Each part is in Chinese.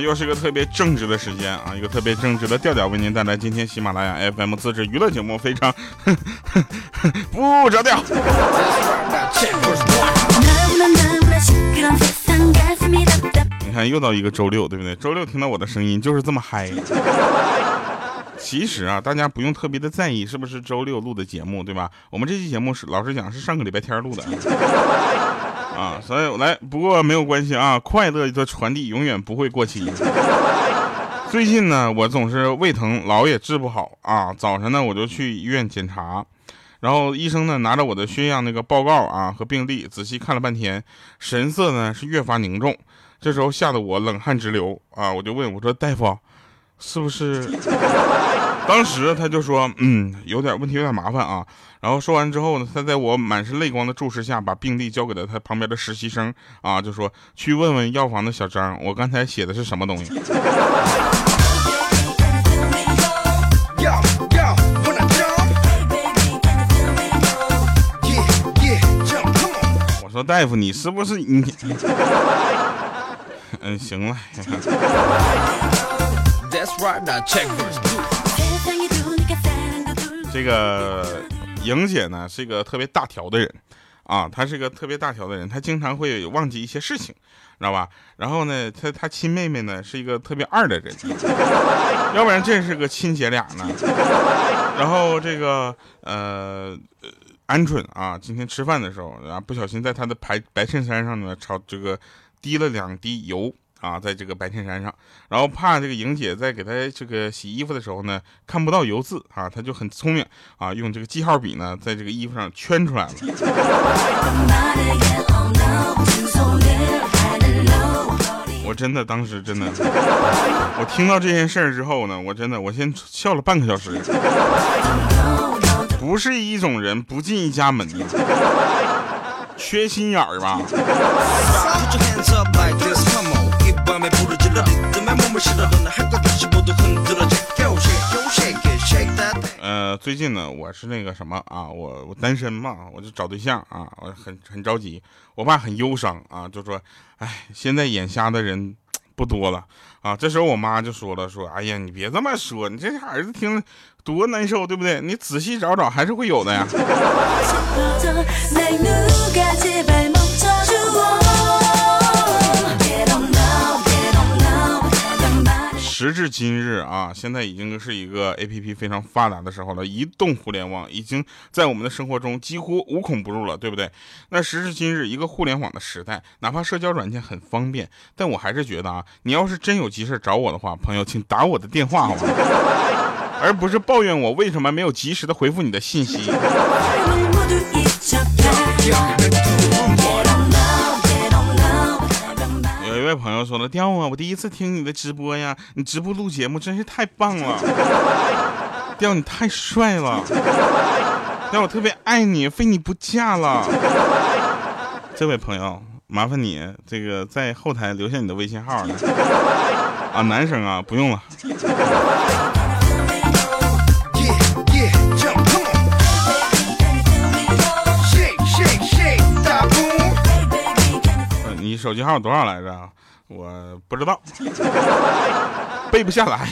又是一个特别正直的时间啊，一个特别正直的调调，为您带来今天喜马拉雅 FM 自制娱乐节目，非常 不着调。你看，又到一个周六，对不对？周六听到我的声音就是这么嗨。其实啊，大家不用特别的在意是不是周六录的节目，对吧？我们这期节目是老实讲是上个礼拜天录的。啊，所以来，不过没有关系啊，快乐的传递永远不会过期。最近呢，我总是胃疼，老也治不好啊。早晨呢，我就去医院检查，然后医生呢拿着我的血样那个报告啊和病历，仔细看了半天，神色呢是越发凝重。这时候吓得我冷汗直流啊，我就问我说：“大夫，是不是？”当时他就说：“嗯，有点问题，有点麻烦啊。”然后说完之后呢，他在我满是泪光的注视下，把病历交给了他旁边的实习生啊，就说去问问药房的小张，我刚才写的是什么东西。我说大夫，你是不是你？嗯，行了。这个。莹姐呢是一个特别大条的人，啊，她是个特别大条的人，她经常会忘记一些事情，知道吧？然后呢，她她亲妹妹呢是一个特别二的人，要不然这是个亲姐俩呢。然后这个呃，鹌鹑啊，今天吃饭的时候然啊，不小心在她的白白衬衫上呢，朝这个滴了两滴油。啊，在这个白衬衫上，然后怕这个莹姐在给她这个洗衣服的时候呢，看不到油渍啊，她就很聪明啊，用这个记号笔呢，在这个衣服上圈出来了。我真的当时真的，我听到这件事儿之后呢，我真的我先笑了半个小时。不是一种人不进一家门，缺心眼儿吧？呃，最近呢，我是那个什么啊，我我单身嘛，我就找对象啊，我很很着急，我爸很忧伤啊，就说，哎，现在眼瞎的人 不多了啊。这时候我妈就说了，说，哎呀，你别这么说，你这儿子听多难受，对不对？你仔细找找，还是会有的呀。时至今日啊，现在已经是一个 A P P 非常发达的时候了，移动互联网已经在我们的生活中几乎无孔不入了，对不对？那时至今日，一个互联网的时代，哪怕社交软件很方便，但我还是觉得啊，你要是真有急事找我的话，朋友，请打我的电话好吗？而不是抱怨我为什么没有及时的回复你的信息。位朋友说了，调啊，我第一次听你的直播呀，你直播录节目真是太棒了，调你太帅了，调我特别爱你，非你不嫁了。这位朋友，麻烦你这个在后台留下你的微信号啊，男生啊，不用了。你手机号多少来着？我不知道，背不下来。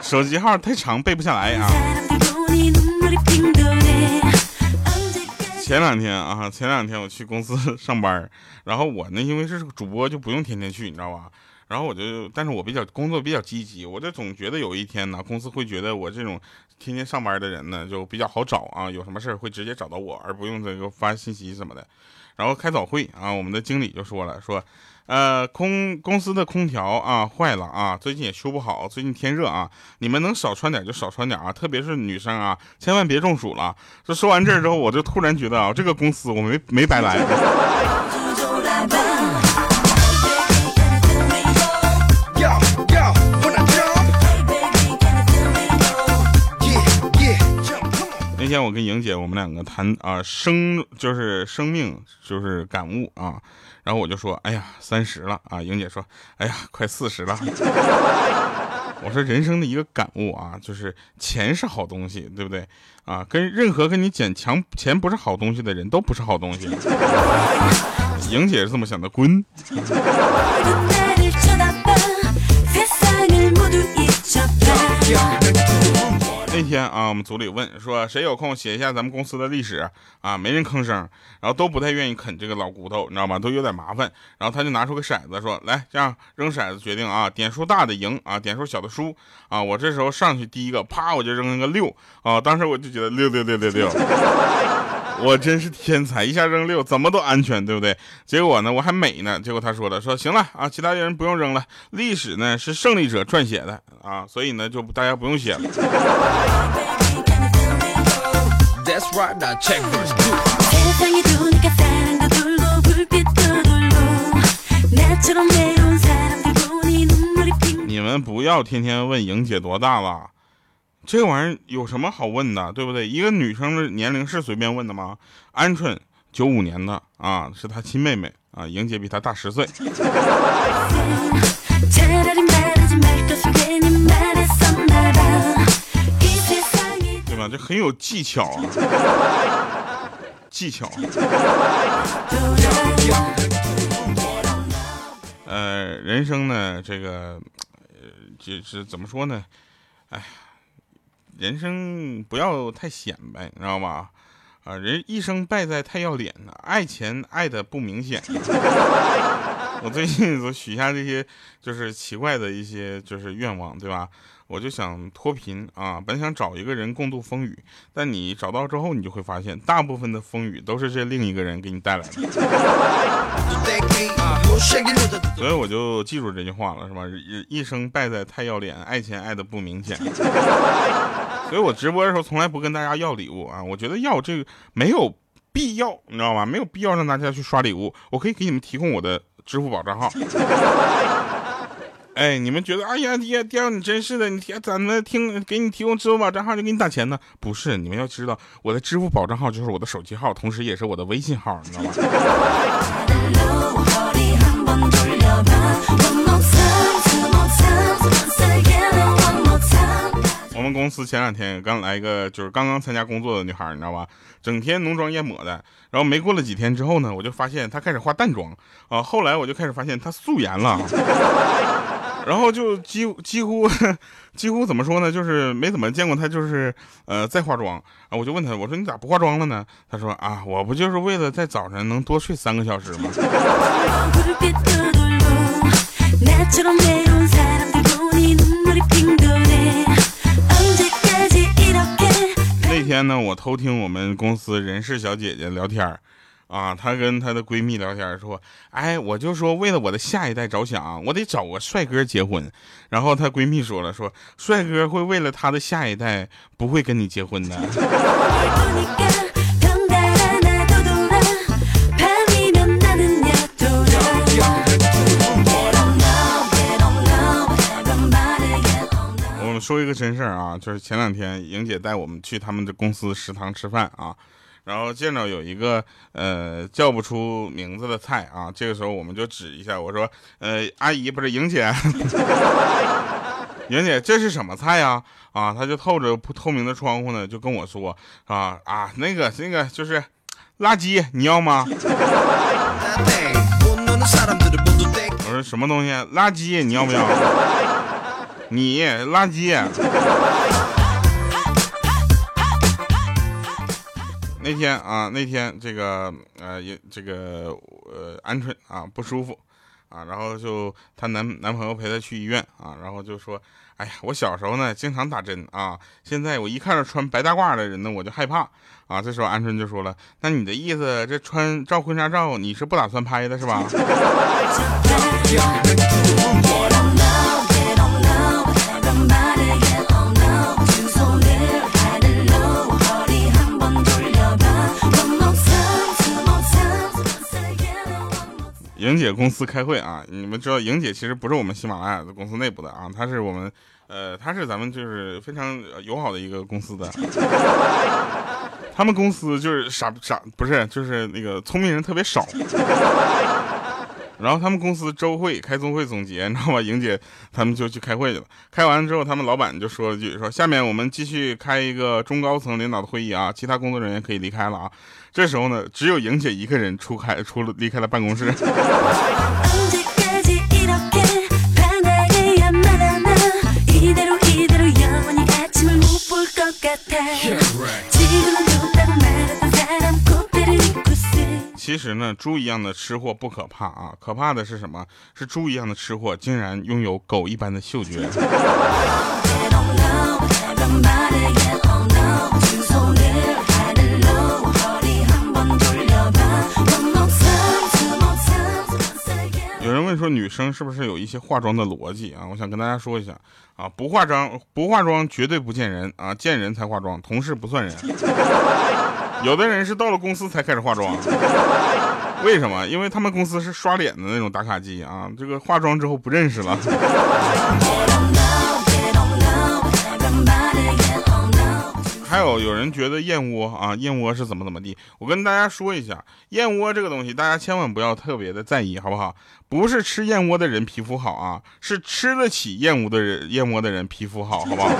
手机号太长，背不下来啊。前两天啊，前两天我去公司上班，然后我呢，因为是主播，就不用天天去，你知道吧？然后我就，但是我比较工作比较积极，我就总觉得有一天呢，公司会觉得我这种天天上班的人呢，就比较好找啊，有什么事会直接找到我，而不用这个发信息什么的。然后开早会啊，我们的经理就说了，说，呃，空公司的空调啊坏了啊，最近也修不好，最近天热啊，你们能少穿点就少穿点啊，特别是女生啊，千万别中暑了。这说完这之后，我就突然觉得啊，这个公司我没没白来。今天我跟莹姐我们两个谈啊生就是生命就是感悟啊然后我就说哎呀三十了啊莹姐说哎呀快四十了。我说人生的一个感悟啊就是钱是好东西对不对？啊跟任何跟你捡强钱不是好东西的人都不是好东西。莹姐是这么想的滚。那天啊，我们组里问说，谁有空写一下咱们公司的历史啊？没人吭声，然后都不太愿意啃这个老骨头，你知道吗？都有点麻烦。然后他就拿出个骰子说：“来，这样扔骰子决定啊，点数大的赢啊，点数小的输啊。”我这时候上去第一个，啪，我就扔了个六啊。当时我就觉得六六六六六，我真是天才，一下扔六，怎么都安全，对不对？结果呢，我还美呢。结果他说了，说行了啊，其他人不用扔了，历史呢是胜利者撰写的啊，所以呢就大家不用写了。你们不要天天问莹姐多大了，这玩意儿有什么好问的，对不对？一个女生的年龄是随便问的吗？鹌鹑九五年的啊，是她亲妹妹啊，莹姐比她大十岁。对吧？这很有技巧啊，技巧。呃，人生呢，这个，呃，就是怎么说呢？哎，人生不要太显摆，你知道吗？啊，人一生败在太要脸了，爱钱爱的不明显。我最近都许下这些就是奇怪的一些就是愿望，对吧？我就想脱贫啊，本想找一个人共度风雨，但你找到之后，你就会发现，大部分的风雨都是这另一个人给你带来的。所以我就记住这句话了，是吧？一生败在太要脸，爱钱爱的不明显。所以我直播的时候从来不跟大家要礼物啊，我觉得要这个没有必要，你知道吗？没有必要让大家去刷礼物，我可以给你们提供我的支付宝账号。哎，你们觉得，哎呀，爹爹，你真是的，你天怎么听给你提供支付宝账号就给你打钱呢？不是，你们要知道，我的支付宝账号就是我的手机号，同时也是我的微信号，你知道吗？我们公司前两天刚来一个，就是刚刚参加工作的女孩，你知道吧？整天浓妆艳抹的，然后没过了几天之后呢，我就发现她开始化淡妆啊。后来我就开始发现她素颜了。然后就几几乎几乎怎么说呢？就是没怎么见过她，就是呃在化妆啊。我就问她，我说你咋不化妆了呢？她说啊，我不就是为了在早晨能多睡三个小时吗？天呢，我偷听我们公司人事小姐姐聊天啊，她跟她的闺蜜聊天说：“哎，我就说为了我的下一代着想，我得找个帅哥结婚。”然后她闺蜜说了：“说帅哥会为了他的下一代不会跟你结婚的。”说一个真事儿啊，就是前两天莹姐带我们去他们的公司食堂吃饭啊。然后见着有一个呃叫不出名字的菜啊，这个时候我们就指一下，我说呃阿姨不是莹姐，莹姐这是什么菜呀？啊，他就透着不透明的窗户呢，就跟我说啊啊那个那个就是垃圾，你要吗？我说什么东西？垃圾，你要不要？你垃圾。那天啊，那天这个呃，也这个呃，鹌鹑啊不舒服啊，然后就她男男朋友陪她去医院啊，然后就说，哎呀，我小时候呢经常打针啊，现在我一看到穿白大褂的人呢，我就害怕啊。这时候鹌鹑就说了，那你的意思这穿照婚纱照你是不打算拍的是吧？莹姐公司开会啊，你们知道莹姐其实不是我们喜马拉雅的公司内部的啊，她是我们，呃，她是咱们就是非常友好的一个公司的，他们公司就是傻傻不是就是那个聪明人特别少。然后他们公司周会开宗会总结，你知道吧？莹姐他们就去开会去了。开完之后，他们老板就说了句：“说下面我们继续开一个中高层领导的会议啊，其他工作人员可以离开了啊。”这时候呢，只有莹姐一个人出开出了离开了办公室。实呢，猪一样的吃货不可怕啊，可怕的是什么？是猪一样的吃货竟然拥有狗一般的嗅觉。有人问说，女生是不是有一些化妆的逻辑啊？我想跟大家说一下啊，不化妆不化妆绝对不见人啊，见人才化妆，同事不算人。有的人是到了公司才开始化妆，为什么？因为他们公司是刷脸的那种打卡机啊，这个化妆之后不认识了。还有有人觉得燕窝啊，燕窝是怎么怎么地？我跟大家说一下，燕窝这个东西，大家千万不要特别的在意，好不好？不是吃燕窝的人皮肤好啊，是吃得起燕窝的人，燕窝的人皮肤好，好不好？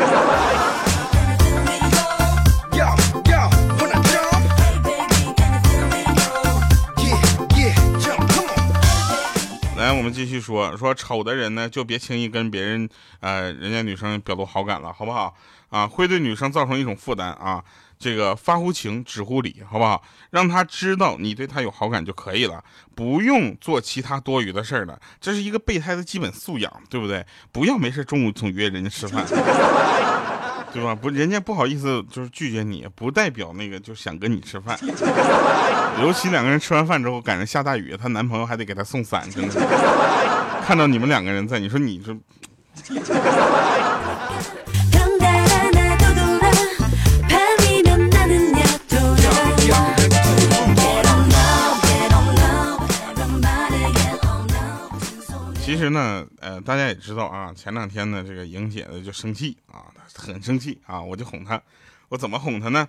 我们继续说说丑的人呢，就别轻易跟别人，呃，人家女生表露好感了，好不好？啊，会对女生造成一种负担啊。这个发乎情，止乎礼，好不好？让她知道你对她有好感就可以了，不用做其他多余的事儿了。这是一个备胎的基本素养，对不对？不要没事中午总约人家吃饭，对吧？不，人家不好意思就是拒绝你，不代表那个就想跟你吃饭。尤其两个人吃完饭之后赶上下大雨，她男朋友还得给她送伞，真的。看到你们两个人在，你说你说。其实呢，呃，大家也知道啊，前两天呢，这个莹姐呢就生气啊，很生气啊，我就哄她，我怎么哄她呢？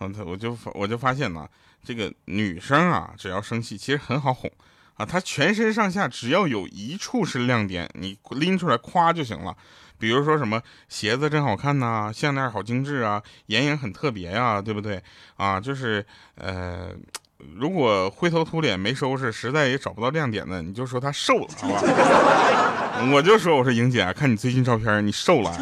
嗯，她我就我就发现呢，这个女生啊，只要生气，其实很好哄啊，她全身上下只要有一处是亮点，你拎出来夸就行了。比如说什么鞋子真好看呐，项链好精致啊，眼影很特别呀，对不对？啊，就是呃。如果灰头土脸没收拾，实在也找不到亮点的，你就说他瘦了，好吧？我就说我说莹姐，看你最近照片，你瘦了。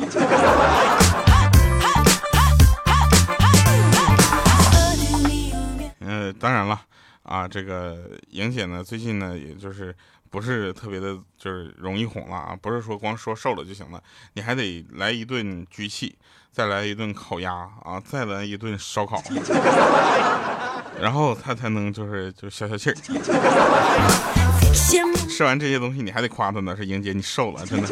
嗯，当然了，啊，这个莹姐呢，最近呢，也就是不是特别的，就是容易哄了啊，不是说光说瘦了就行了，你还得来一顿举气，再来一顿烤鸭啊，再来一顿烧烤。然后他才能就是就消消气儿。吃完这些东西，你还得夸他呢，说莹姐你瘦了，真的。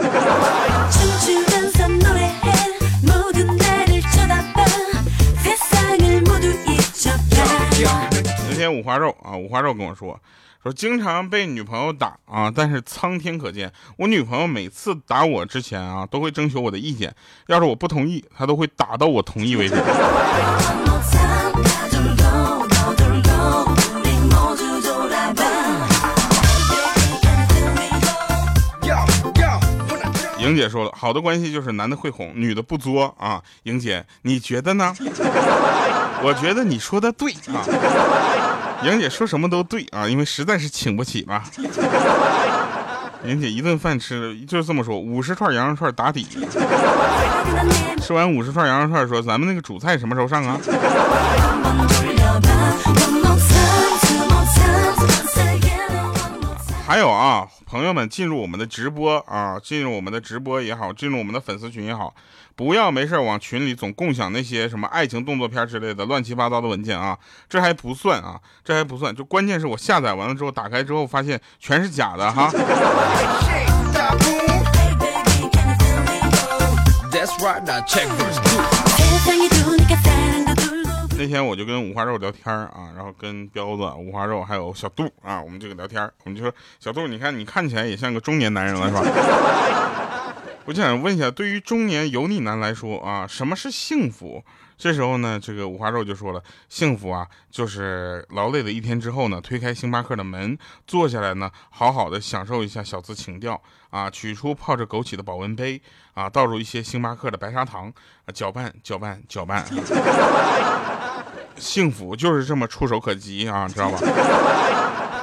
那天五花肉啊，五花肉跟我说，说经常被女朋友打啊，但是苍天可见，我女朋友每次打我之前啊，都会征求我的意见，要是我不同意，她都会打到我同意为止。莹姐说了，好的关系就是男的会哄，女的不作啊。莹姐，你觉得呢？我觉得你说的对啊。莹姐说什么都对啊，因为实在是请不起嘛。莹姐一顿饭吃就是这么说，五十串羊肉串打底。吃完五十串羊肉串，说咱们那个主菜什么时候上啊？还有啊，朋友们进入我们的直播啊，进入我们的直播也好，进入我们的粉丝群也好，不要没事往群里总共享那些什么爱情动作片之类的乱七八糟的文件啊，这还不算啊，这还不算，就关键是我下载完了之后打开之后发现全是假的哈。那天我就跟五花肉聊天啊，然后跟彪子、五花肉还有小杜啊，我们这个聊天我们就说小杜，你看你看起来也像个中年男人了，是吧？我就想问一下，对于中年油腻男来说啊，什么是幸福？这时候呢，这个五花肉就说了，幸福啊，就是劳累的一天之后呢，推开星巴克的门，坐下来呢，好好的享受一下小资情调啊，取出泡着枸杞的保温杯啊，倒入一些星巴克的白砂糖啊，搅拌搅拌搅拌。幸福就是这么触手可及啊，知道吧？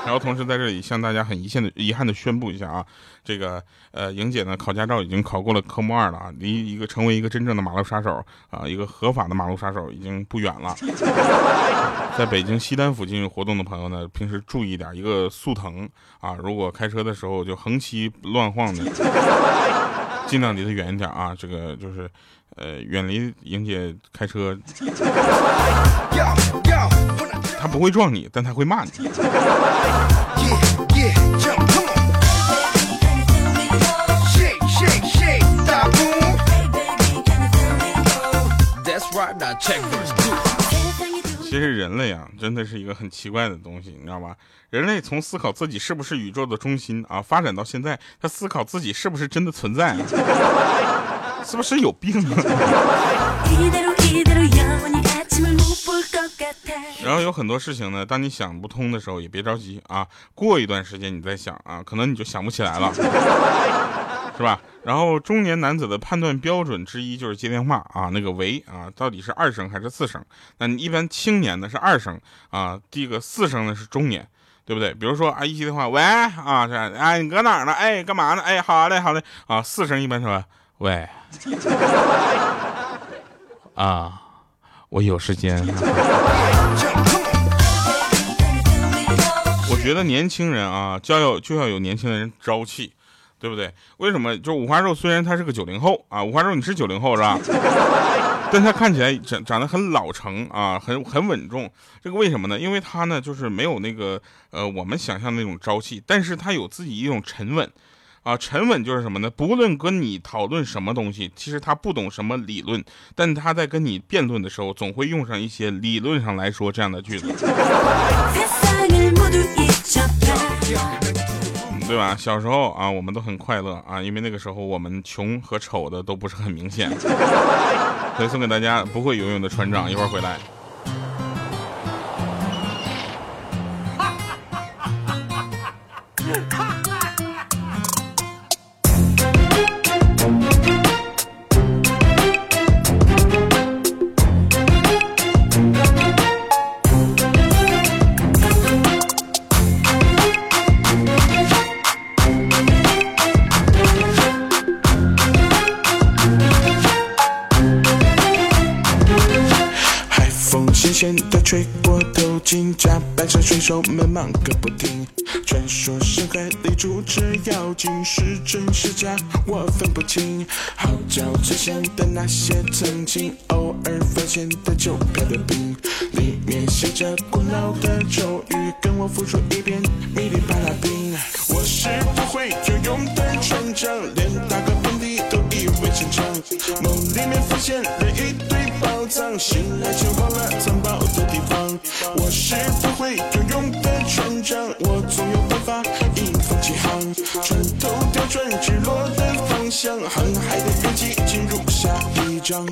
然后同时在这里向大家很遗憾的遗憾的宣布一下啊，这个呃莹姐呢考驾照已经考过了科目二了啊，离一个成为一个真正的马路杀手啊，一个合法的马路杀手已经不远了。在北京西单附近活动的朋友呢，平时注意点，一个速腾啊，如果开车的时候就横七乱晃的，尽量离他远一点啊，这个就是呃远离莹姐开车。他不会撞你，但他会骂你。其实人类啊，真的是一个很奇怪的东西，你知道吧？人类从思考自己是不是宇宙的中心啊，发展到现在，他思考自己是不是真的存在，是不是有病？然后有很多事情呢，当你想不通的时候，也别着急啊，过一段时间你再想啊，可能你就想不起来了，是吧？然后中年男子的判断标准之一就是接电话啊，那个喂啊，到底是二声还是四声？那你一般青年呢是二声啊，第一个四声呢是中年，对不对？比如说啊，一接电话喂啊，这哎你搁哪呢？哎干嘛呢？哎好嘞好嘞啊，四声一般说喂啊。我有时间。我觉得年轻人啊，就要就要有年轻人朝气，对不对？为什么？就五花肉虽然他是个九零后啊，五花肉你是九零后是吧？但他看起来长长得很老成啊，很很稳重。这个为什么呢？因为他呢，就是没有那个呃我们想象那种朝气，但是他有自己一种沉稳。啊，沉稳就是什么呢？不论跟你讨论什么东西，其实他不懂什么理论，但他在跟你辩论的时候，总会用上一些理论上来说这样的句子，对吧？小时候啊，我们都很快乐啊，因为那个时候我们穷和丑的都不是很明显。所以送给大家不会游泳的船长，一会儿回来。的 头巾，甲板上水手们忙个不停。传说深海里住着妖精，是真是假我分不清。号角吹响的那些曾经偶尔发现的旧漂的瓶，里面写着古老的咒语，跟我复述一遍。米里巴拉冰，我是不会游泳的船长，连打个喷嚏都以为正常。梦里面浮现了一堆。醒来就忘了藏宝的地方。我是不会游泳的船长，我总有办法迎风起航。船头调转直落的方向，航海的日记进入下一章。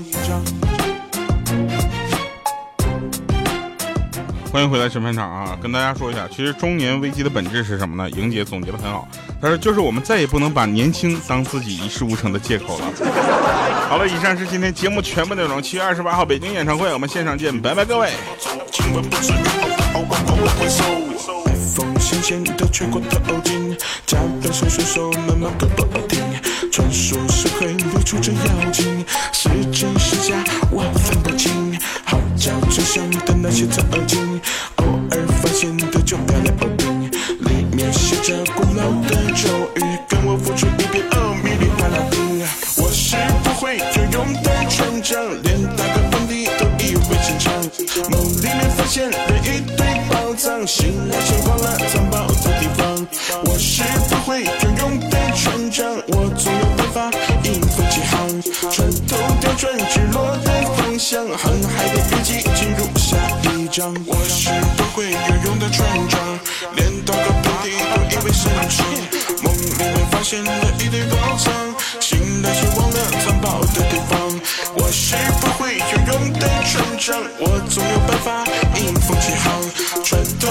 欢迎回来审判场啊！跟大家说一下，其实中年危机的本质是什么呢？莹姐总结的很好，她说就是我们再也不能把年轻当自己一事无成的借口了。好了，以上是今天节目全部内容。七月二十八号北京演唱会，我们现场见，拜拜各位。叫最响的小桌上的那些照相机，偶尔发现的就变了毛病，里面写着古老的。我是不会游泳的船长，我总有办法迎风起航。穿透